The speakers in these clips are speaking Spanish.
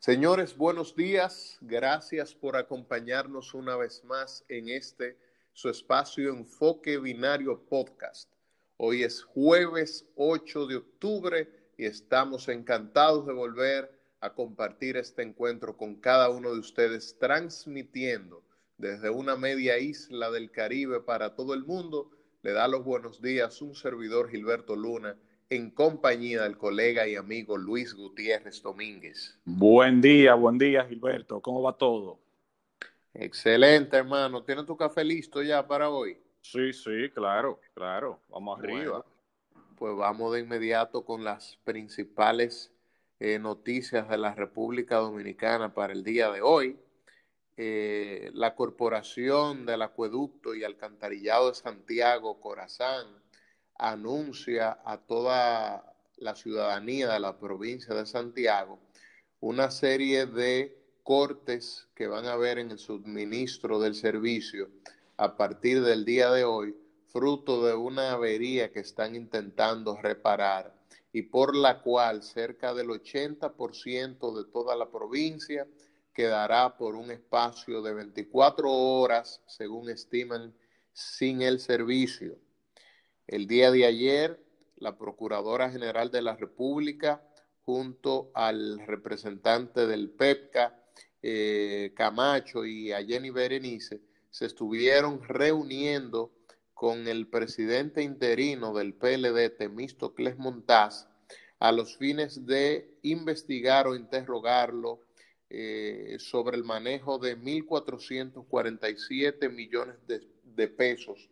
Señores, buenos días. Gracias por acompañarnos una vez más en este su espacio Enfoque Binario Podcast. Hoy es jueves 8 de octubre y estamos encantados de volver a compartir este encuentro con cada uno de ustedes, transmitiendo desde una media isla del Caribe para todo el mundo. Le da los buenos días un servidor Gilberto Luna en compañía del colega y amigo Luis Gutiérrez Domínguez. Buen día, buen día Gilberto, ¿cómo va todo? Excelente, hermano. ¿Tienes tu café listo ya para hoy? Sí, sí, claro, claro. Vamos arriba. pues vamos de inmediato con las principales eh, noticias de la República Dominicana para el día de hoy. Eh, la Corporación del Acueducto y Alcantarillado de Santiago, Corazán, anuncia a toda la ciudadanía de la provincia de Santiago una serie de cortes que van a haber en el suministro del servicio a partir del día de hoy, fruto de una avería que están intentando reparar y por la cual cerca del 80% de toda la provincia quedará por un espacio de 24 horas, según estiman, sin el servicio. El día de ayer, la Procuradora General de la República, junto al representante del PEPCA, eh, Camacho y a Jenny Berenice, se estuvieron reuniendo con el presidente interino del PLD, Temístocles Montaz, a los fines de investigar o interrogarlo eh, sobre el manejo de 1.447 millones de pesos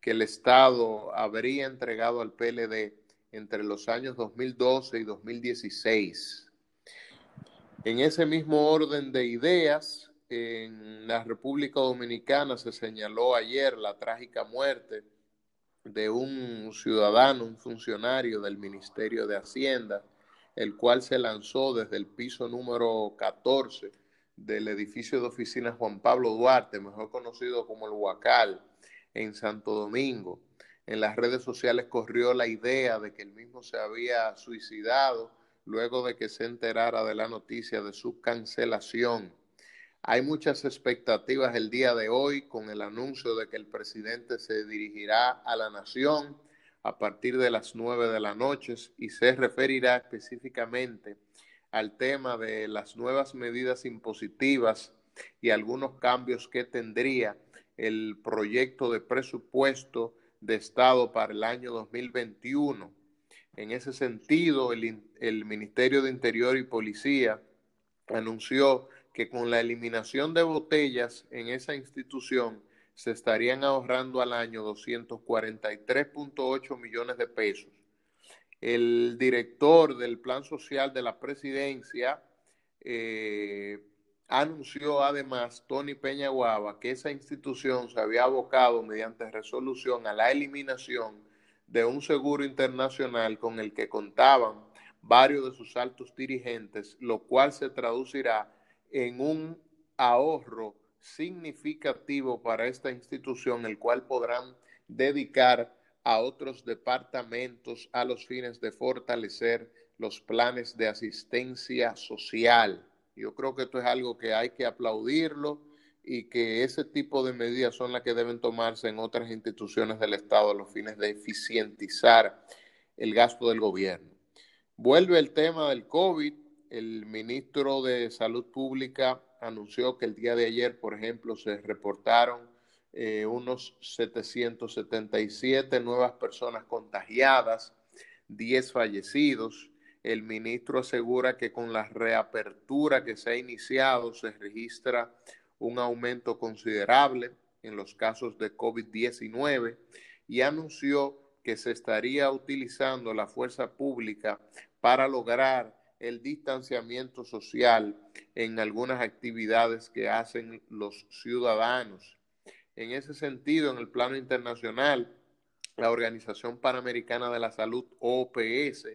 que el Estado habría entregado al PLD entre los años 2012 y 2016. En ese mismo orden de ideas, en la República Dominicana se señaló ayer la trágica muerte de un ciudadano, un funcionario del Ministerio de Hacienda, el cual se lanzó desde el piso número 14 del edificio de oficinas Juan Pablo Duarte, mejor conocido como el Huacal, en Santo Domingo. En las redes sociales corrió la idea de que el mismo se había suicidado luego de que se enterara de la noticia de su cancelación. Hay muchas expectativas el día de hoy con el anuncio de que el presidente se dirigirá a la nación a partir de las nueve de la noche y se referirá específicamente al tema de las nuevas medidas impositivas y algunos cambios que tendría el proyecto de presupuesto de Estado para el año 2021. En ese sentido, el, el, Ministerio de Interior y Policía anunció que con la eliminación de botellas en esa institución se estarían ahorrando al año 243.8 millones de pesos. El director del Plan Social de la Presidencia, eh, Anunció además Tony Peña Guava que esa institución se había abocado mediante resolución a la eliminación de un seguro internacional con el que contaban varios de sus altos dirigentes, lo cual se traducirá en un ahorro significativo para esta institución, el cual podrán dedicar a otros departamentos a los fines de fortalecer los planes de asistencia social. Yo creo que esto es algo que hay que aplaudirlo y que ese tipo de medidas son las que deben tomarse en otras instituciones del Estado a los fines de eficientizar el gasto del gobierno. Vuelve el tema del COVID. El ministro de Salud Pública anunció que el día de ayer, por ejemplo, se reportaron eh, unos 777 nuevas personas contagiadas, 10 fallecidos. El ministro asegura que con la reapertura que se ha iniciado se registra un aumento considerable en los casos de COVID-19 y anunció que se estaría utilizando la fuerza pública para lograr el distanciamiento social en algunas actividades que hacen los ciudadanos. En ese sentido, en el plano internacional, la Organización Panamericana de la Salud, OPS,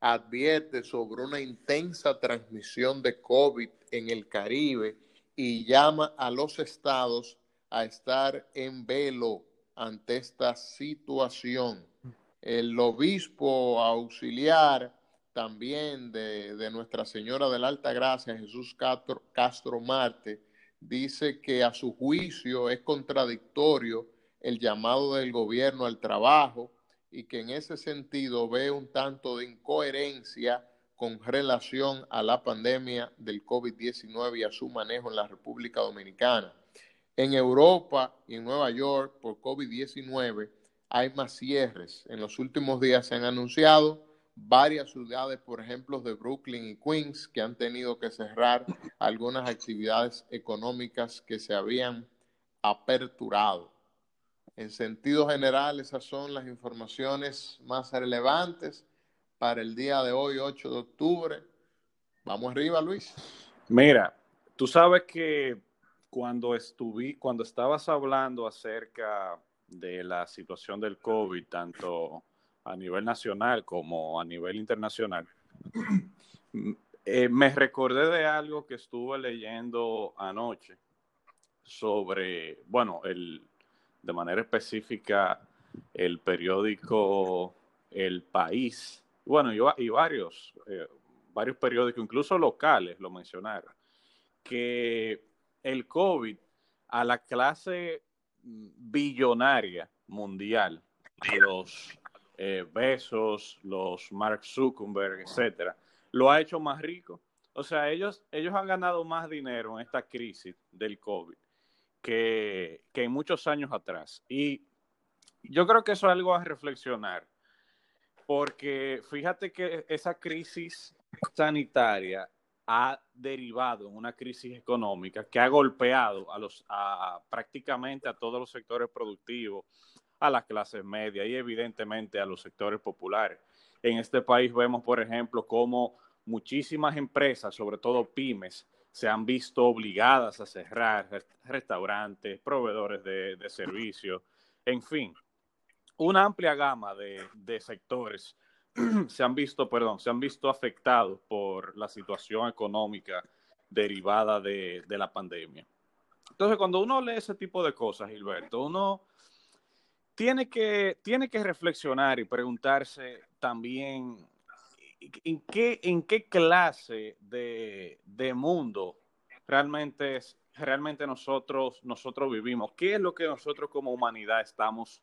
advierte sobre una intensa transmisión de COVID en el Caribe y llama a los estados a estar en velo ante esta situación. El obispo auxiliar también de, Nuestra Señora de la Alta Gracia, Jesús Castro, Castro Marte, dice que a su juicio es contradictorio el llamado del gobierno al trabajo y que en ese sentido ve un tanto de incoherencia con relación a la pandemia del COVID-19 y a su manejo en la República Dominicana. En Europa y en Nueva York por COVID-19 hay más cierres. En los últimos días se han anunciado varias ciudades, por ejemplo, de Brooklyn y Queens, que han tenido que cerrar algunas actividades económicas que se habían aperturado. En sentido general, esas son las informaciones más relevantes para el día de hoy, 8 de octubre. Vamos arriba, Luis. Mira, tú sabes que cuando estuve, cuando estabas hablando acerca de la situación del COVID, tanto a nivel nacional como a nivel internacional, eh, me recordé de algo que estuve leyendo anoche sobre, bueno, el, de manera específica el periódico El País, bueno, y, varios, eh, varios periódicos, incluso locales, lo mencionaron, que el COVID a la clase billonaria mundial, los eh, Besos, los Mark Zuckerberg, etcétera, lo ha hecho más rico. O sea, ellos, ellos han ganado más dinero en esta crisis del COVID que, que en muchos años atrás. Y yo creo que eso es algo a reflexionar, porque fíjate que esa crisis sanitaria ha derivado en una crisis económica que ha golpeado a los a, prácticamente a todos los sectores productivos, a las clases medias y evidentemente a los sectores populares. En este país vemos, por ejemplo, cómo muchísimas empresas, sobre todo pymes, se han visto obligadas a cerrar restaurantes, proveedores de, servicios, en fin, una amplia gama de, sectores se han visto, perdón, se han visto afectados por la situación económica derivada de, de la pandemia. Entonces, cuando uno lee ese tipo de cosas, Gilberto, uno tiene que, tiene que reflexionar y preguntarse también en qué, en qué clase de, mundo realmente, realmente nosotros, nosotros vivimos, qué es lo que nosotros como humanidad estamos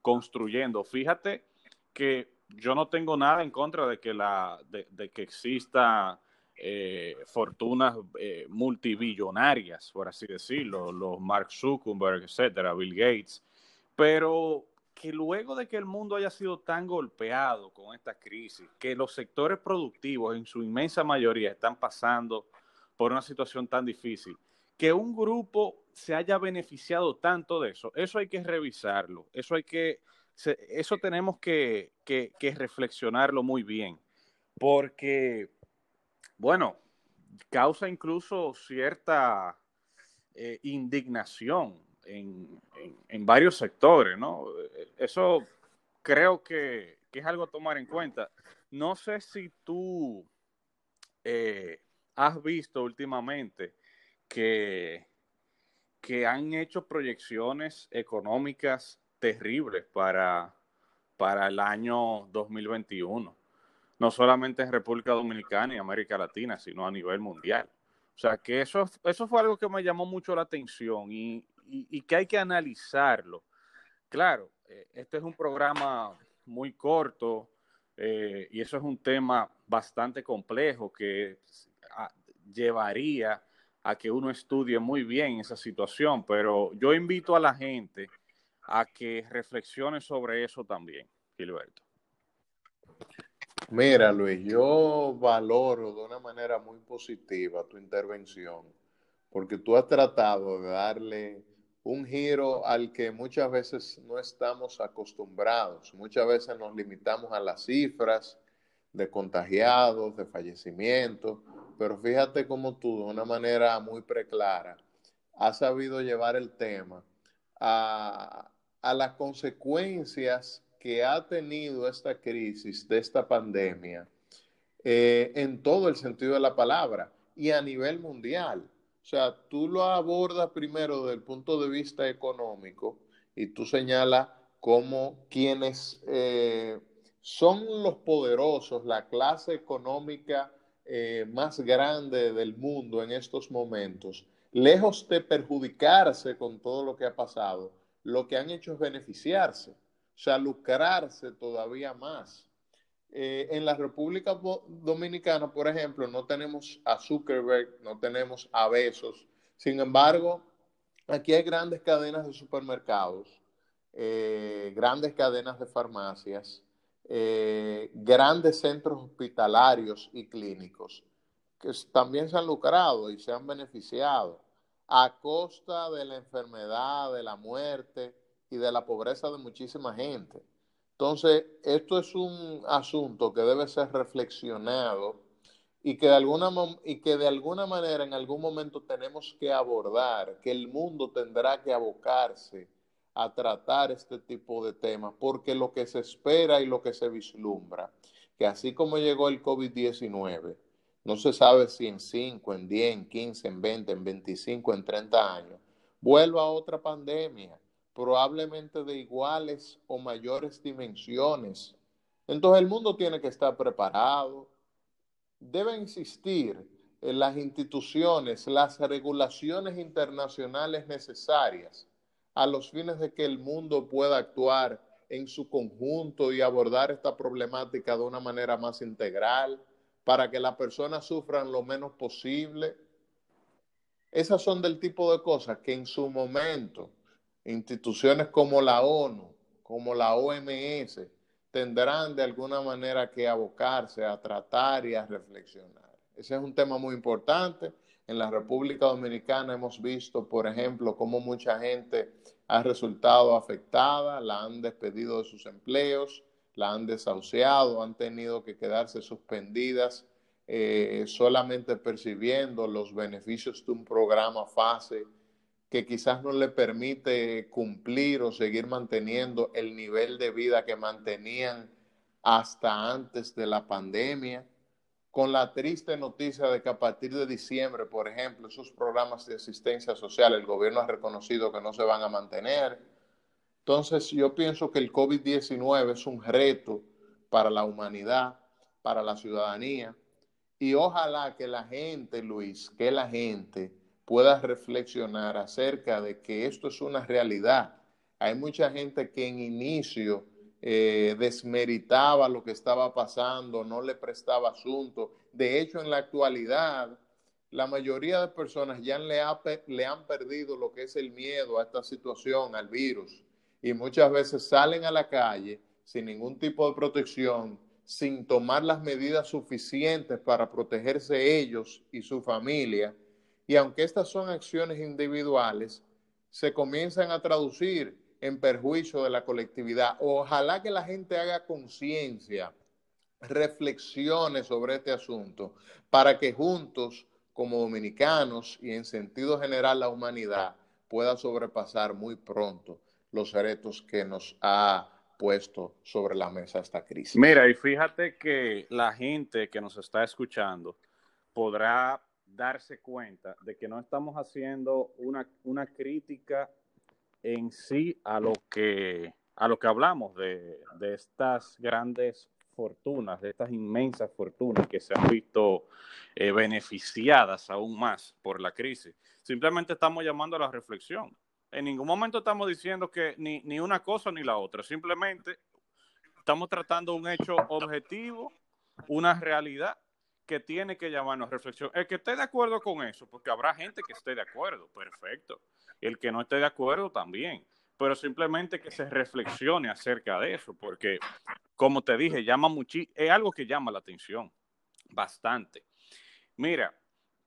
construyendo. Fíjate que yo no tengo nada en contra de que, la, de, que exista eh, fortunas eh, multibillonarias, por así decirlo, los Mark Zuckerberg, etcétera, Bill Gates pero que luego de que el mundo haya sido tan golpeado con esta crisis, que los sectores productivos en su inmensa mayoría están pasando por una situación tan difícil, que un grupo se haya beneficiado tanto de eso, eso hay que revisarlo, eso hay que, eso tenemos que, que, reflexionarlo muy bien, porque, bueno, causa incluso cierta eh, indignación en, en, varios sectores, ¿no? Eso creo que, es algo a tomar en cuenta. No sé si tú eh, has visto últimamente que, que han hecho proyecciones económicas terribles para, para el año 2021, no solamente en República Dominicana y América Latina, sino a nivel mundial. O sea que eso, eso fue algo que me llamó mucho la atención y, y, que hay que analizarlo. Claro, eh, este es un programa muy corto eh, y eso es un tema bastante complejo que llevaría a que uno estudie muy bien esa situación, pero yo invito a la gente a que reflexione sobre eso también, Gilberto. Mira, Luis, yo valoro de una manera muy positiva tu intervención, porque tú has tratado de darle un giro al que muchas veces no estamos acostumbrados. Muchas veces nos limitamos a las cifras de contagiados, de fallecimientos, pero fíjate cómo tú, de una manera muy preclara, has sabido llevar el tema a, las consecuencias que ha tenido esta crisis de esta pandemia eh, en todo el sentido de la palabra y a nivel mundial. O sea, tú lo abordas primero desde el punto de vista económico y tú señalas cómo quienes eh, son los poderosos, la clase económica eh, más grande del mundo en estos momentos, lejos de perjudicarse con todo lo que ha pasado, lo que han hecho es beneficiarse, o sea, lucrarse todavía más. Eh, en la República Dominicana, por ejemplo, no tenemos a Zuckerberg, no tenemos a Besos. Sin embargo, aquí hay grandes cadenas de supermercados, eh, grandes cadenas de farmacias, eh, grandes centros hospitalarios y clínicos que también se han lucrado y se han beneficiado a costa de la enfermedad, de la muerte y de la pobreza de muchísima gente. Entonces, esto es un asunto que debe ser reflexionado y que de alguna, y que de alguna manera en algún momento tenemos que abordar, que el mundo tendrá que abocarse a tratar este tipo de temas, porque lo que se espera y lo que se vislumbra, que así como llegó el COVID-19, no se sabe si en 5, en 10, en 15, en 20, en 25, en 30 años, vuelva otra pandemia probablemente de iguales o mayores dimensiones. Entonces el mundo tiene que estar preparado. Debe existir en las instituciones las regulaciones internacionales necesarias a los fines de que el mundo pueda actuar en su conjunto y abordar esta problemática de una manera más integral para que las personas sufran lo menos posible. Esas son del tipo de cosas que en su momento instituciones como la ONU, como la OMS, tendrán de alguna manera que abocarse a tratar y a reflexionar. Ese es un tema muy importante. En la República Dominicana hemos visto, por ejemplo, cómo mucha gente ha resultado afectada, la han despedido de sus empleos, la han desahuciado, han tenido que quedarse suspendidas eh, solamente percibiendo los beneficios de un programa fase que quizás no le permite cumplir o seguir manteniendo el nivel de vida que mantenían hasta antes de la pandemia, con la triste noticia de que a partir de diciembre, por ejemplo, esos programas de asistencia social, el gobierno ha reconocido que no se van a mantener. Entonces, yo pienso que el COVID-19 es un reto para la humanidad, para la ciudadanía, y ojalá que la gente, Luis, que la gente pueda reflexionar acerca de que esto es una realidad. Hay mucha gente que en inicio eh, desmeritaba lo que estaba pasando, no le prestaba asunto. De hecho, en la actualidad, la mayoría de personas ya le han perdido lo que es el miedo a esta situación, al virus. Y muchas veces salen a la calle sin ningún tipo de protección, sin tomar las medidas suficientes para protegerse ellos y su familia y aunque estas son acciones individuales, se comienzan a traducir en perjuicio de la colectividad. Ojalá que la gente haga conciencia, reflexione sobre este asunto, para que juntos, como dominicanos y en sentido general la humanidad, pueda sobrepasar muy pronto los retos que nos ha puesto sobre la mesa esta crisis. Mira, y fíjate que la gente que nos está escuchando podrá darse cuenta de que no estamos haciendo una, una crítica en sí a lo que, a lo que hablamos de, de estas grandes fortunas, de estas inmensas fortunas que se han visto eh, beneficiadas aún más por la crisis. Simplemente estamos llamando a la reflexión. En ningún momento estamos diciendo que ni, ni una cosa ni la otra. Simplemente estamos tratando un hecho objetivo, una realidad que tiene que llamarnos reflexión. El que esté de acuerdo con eso, porque habrá gente que esté de acuerdo, perfecto. El que no esté de acuerdo también. Pero simplemente que se reflexione acerca de eso, porque como te dije, llama es algo que llama la atención bastante. Mira,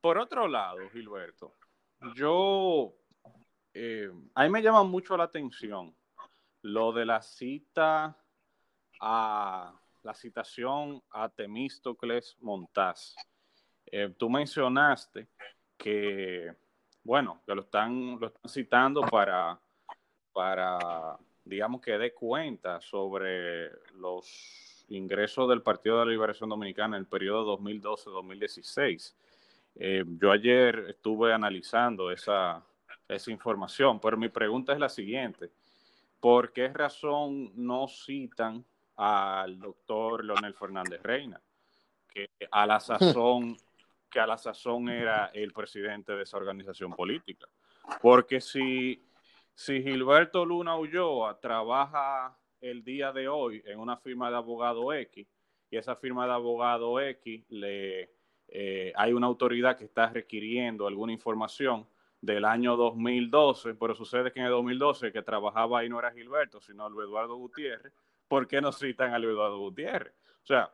por otro lado, Gilberto, yo, eh, a mí me llama mucho la atención lo de la cita a la citación a Temístocles Montaz. Eh, tú mencionaste que, bueno, que lo están, lo están citando para, para, digamos, que dé cuenta sobre los ingresos del Partido de la Liberación Dominicana en el periodo 2012-2016. Eh, yo ayer estuve analizando esa, esa información, pero mi pregunta es la siguiente. ¿Por qué razón no citan al doctor Leonel Fernández Reina, que a la sazón, que a la sazón era el presidente de esa organización política. Porque si, si Gilberto Luna Ulloa trabaja el día de hoy en una firma de abogado X y esa firma de abogado X le eh, hay una autoridad que está requiriendo alguna información del año 2012, pero sucede que en el 2012 que trabajaba ahí no era Gilberto, sino Luis Eduardo Gutiérrez, ¿por qué no citan a Luis Eduardo Gutiérrez? O sea,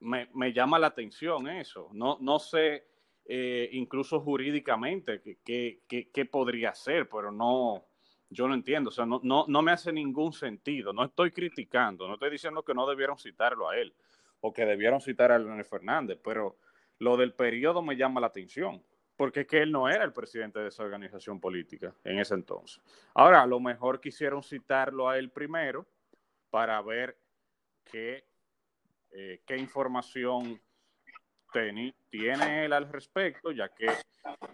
me, me llama la atención eso. No, no sé, eh, incluso jurídicamente, qué podría ser, pero no, yo no entiendo. O sea, no, no, no me hace ningún sentido. No estoy criticando, no estoy diciendo que no debieron citarlo a él o que debieron citar a Leonel Fernández, pero lo del periodo me llama la atención porque es que él no era el presidente de esa organización política en ese entonces. Ahora, a lo mejor quisieron citarlo a él primero para ver qué, eh, qué información tiene él al respecto, ya que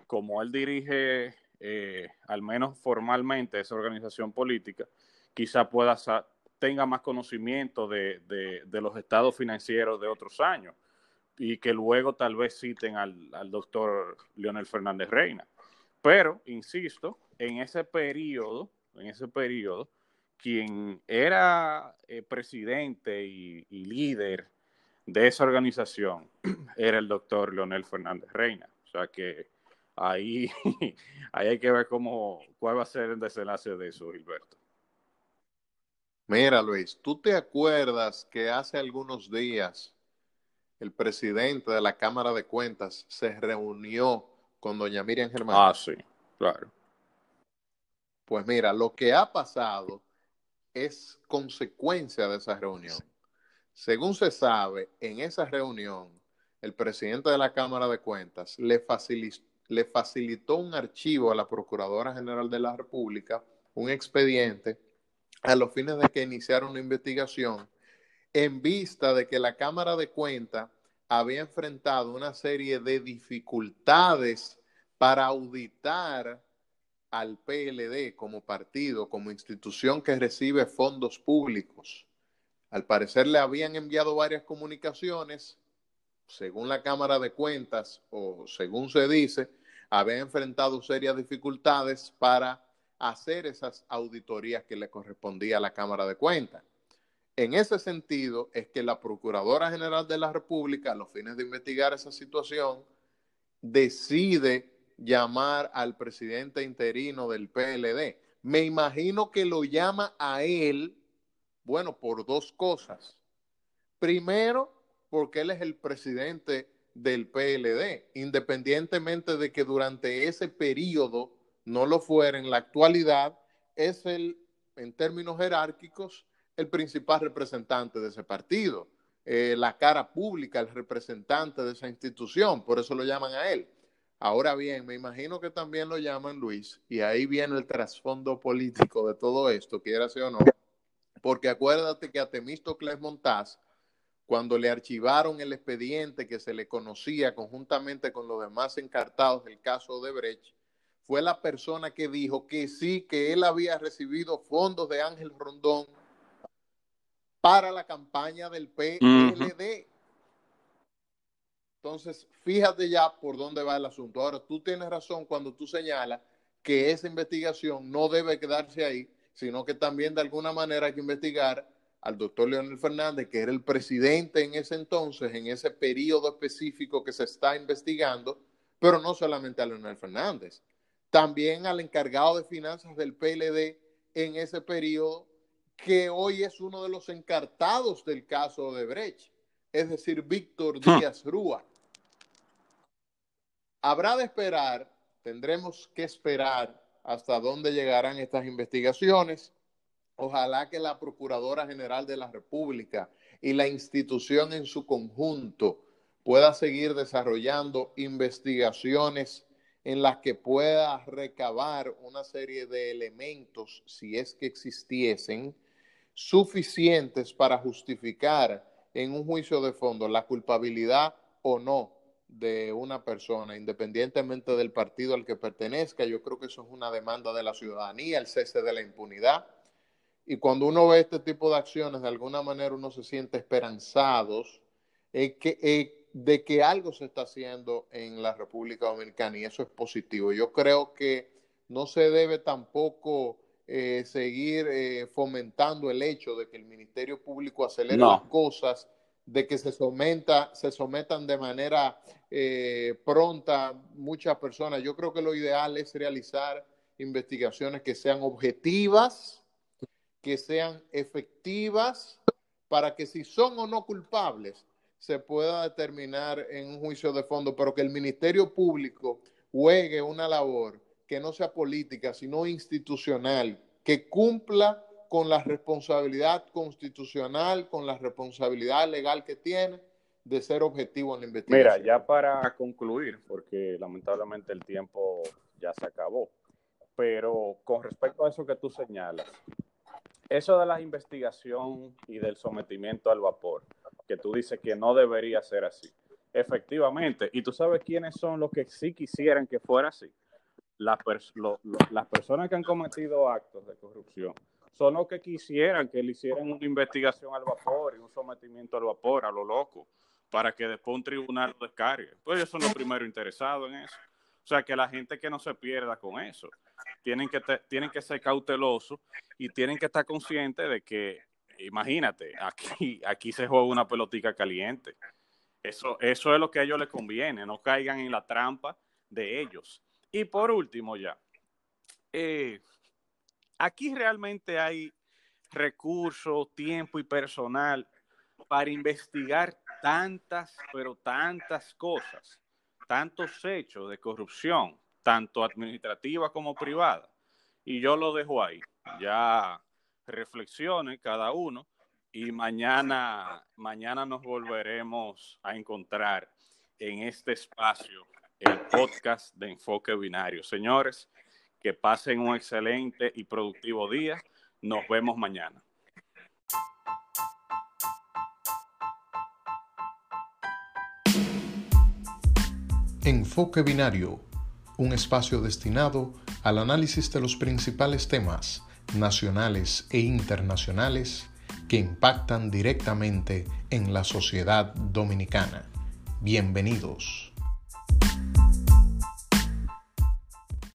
como él dirige, eh, al menos formalmente, esa organización política, quizá pueda tenga más conocimiento de, de los estados financieros de otros años y que luego tal vez citen al, doctor Leonel Fernández Reina. Pero, insisto, en ese periodo, en ese periodo, quien era eh, presidente y, líder de esa organización era el doctor Leonel Fernández Reina. O sea que ahí, ahí hay que ver cómo, cuál va a ser el desenlace de eso, Gilberto. Mira, Luis, ¿tú te acuerdas que hace algunos días el presidente de la Cámara de Cuentas se reunió con doña Miriam Germán. Ah, sí, claro. Pues mira, lo que ha pasado es consecuencia de esa reunión. Según se sabe, en esa reunión, el presidente de la Cámara de Cuentas le facilitó, le facilitó un archivo a la Procuradora General de la República, un expediente, a los fines de que iniciara una investigación en vista de que la Cámara de Cuentas había enfrentado una serie de dificultades para auditar al PLD como partido, como institución que recibe fondos públicos. Al parecer le habían enviado varias comunicaciones, según la Cámara de Cuentas o según se dice, había enfrentado serias dificultades para hacer esas auditorías que le correspondía a la Cámara de Cuentas. En ese sentido es que la Procuradora General de la República, a los fines de investigar esa situación, decide llamar al presidente interino del PLD. Me imagino que lo llama a él, bueno, por dos cosas. Primero, porque él es el presidente del PLD, independientemente de que durante ese periodo no lo fuera, en la actualidad es el, en términos jerárquicos, el principal representante de ese partido, eh, la cara pública, el representante de esa institución, por eso lo llaman a él. Ahora bien, me imagino que también lo llaman Luis, y ahí viene el trasfondo político de todo esto, quiera sea o no, porque acuérdate que a Temístocles Montaz, cuando le archivaron el expediente que se le conocía conjuntamente con los demás encartados del caso de Brecht, fue la persona que dijo que sí, que él había recibido fondos de Ángel Rondón para la campaña del PLD. Entonces, fíjate ya por dónde va el asunto. Ahora, tú tienes razón cuando tú señalas que esa investigación no debe quedarse ahí, sino que también de alguna manera hay que investigar al doctor Leonel Fernández, que era el presidente en ese entonces, en ese periodo específico que se está investigando, pero no solamente a Leonel Fernández, también al encargado de finanzas del PLD en ese periodo que hoy es uno de los encartados del caso de Brecht, es decir, Víctor hmm. Díaz Rúa. Habrá de esperar, tendremos que esperar hasta dónde llegarán estas investigaciones. Ojalá que la Procuradora General de la República y la institución en su conjunto pueda seguir desarrollando investigaciones en las que pueda recabar una serie de elementos, si es que existiesen, suficientes para justificar en un juicio de fondo la culpabilidad o no de una persona, independientemente del partido al que pertenezca. Yo creo que eso es una demanda de la ciudadanía, el cese de la impunidad. y cuando uno ve este tipo de acciones, de alguna manera uno se siente esperanzados que, de que algo se está haciendo en la República Dominicana y eso es positivo. Yo creo que no se debe tampoco eh, seguir eh, fomentando el hecho de que el Ministerio Público acelere las cosas, de que se, someta, se sometan de manera eh, pronta muchas personas. Yo creo que lo ideal es realizar investigaciones que sean objetivas, que sean efectivas, para que si son o no culpables, se pueda determinar en un juicio de fondo, pero que el Ministerio Público juegue una labor que no sea política, sino institucional, que cumpla con la responsabilidad constitucional, con la responsabilidad legal que tiene de ser objetivo en la investigación. Mira, ya para concluir, porque lamentablemente el tiempo ya se acabó, pero con respecto a eso que tú señalas, eso de la investigación y del sometimiento al vapor, que tú dices que no debería ser así. Efectivamente, y tú sabes quiénes son los que sí quisieran que fuera así las, las personas que han cometido actos de corrupción son los que quisieran que le hicieran una investigación al vapor y un sometimiento al vapor, a lo loco, para que después un tribunal lo descargue. Pues ellos son los primeros interesados en eso. O sea, que la gente que no se pierda con eso. Tienen que, tienen que ser cautelosos y tienen que estar conscientes de que, imagínate, aquí, aquí se juega una pelotica caliente. Eso, eso es lo que a ellos les conviene, no caigan en la trampa de ellos. Y por último ya, eh, aquí realmente hay recursos, tiempo y personal para investigar tantas, pero tantas cosas, tantos hechos de corrupción, tanto administrativa como privada. Y yo lo dejo ahí. Ya reflexione cada uno y mañana, mañana nos volveremos a encontrar en este espacio el podcast de Enfoque Binario. Señores, que pasen un excelente y productivo día. Nos vemos mañana. Enfoque Binario, un espacio destinado al análisis de los principales temas nacionales e internacionales que impactan directamente en la sociedad dominicana. Bienvenidos.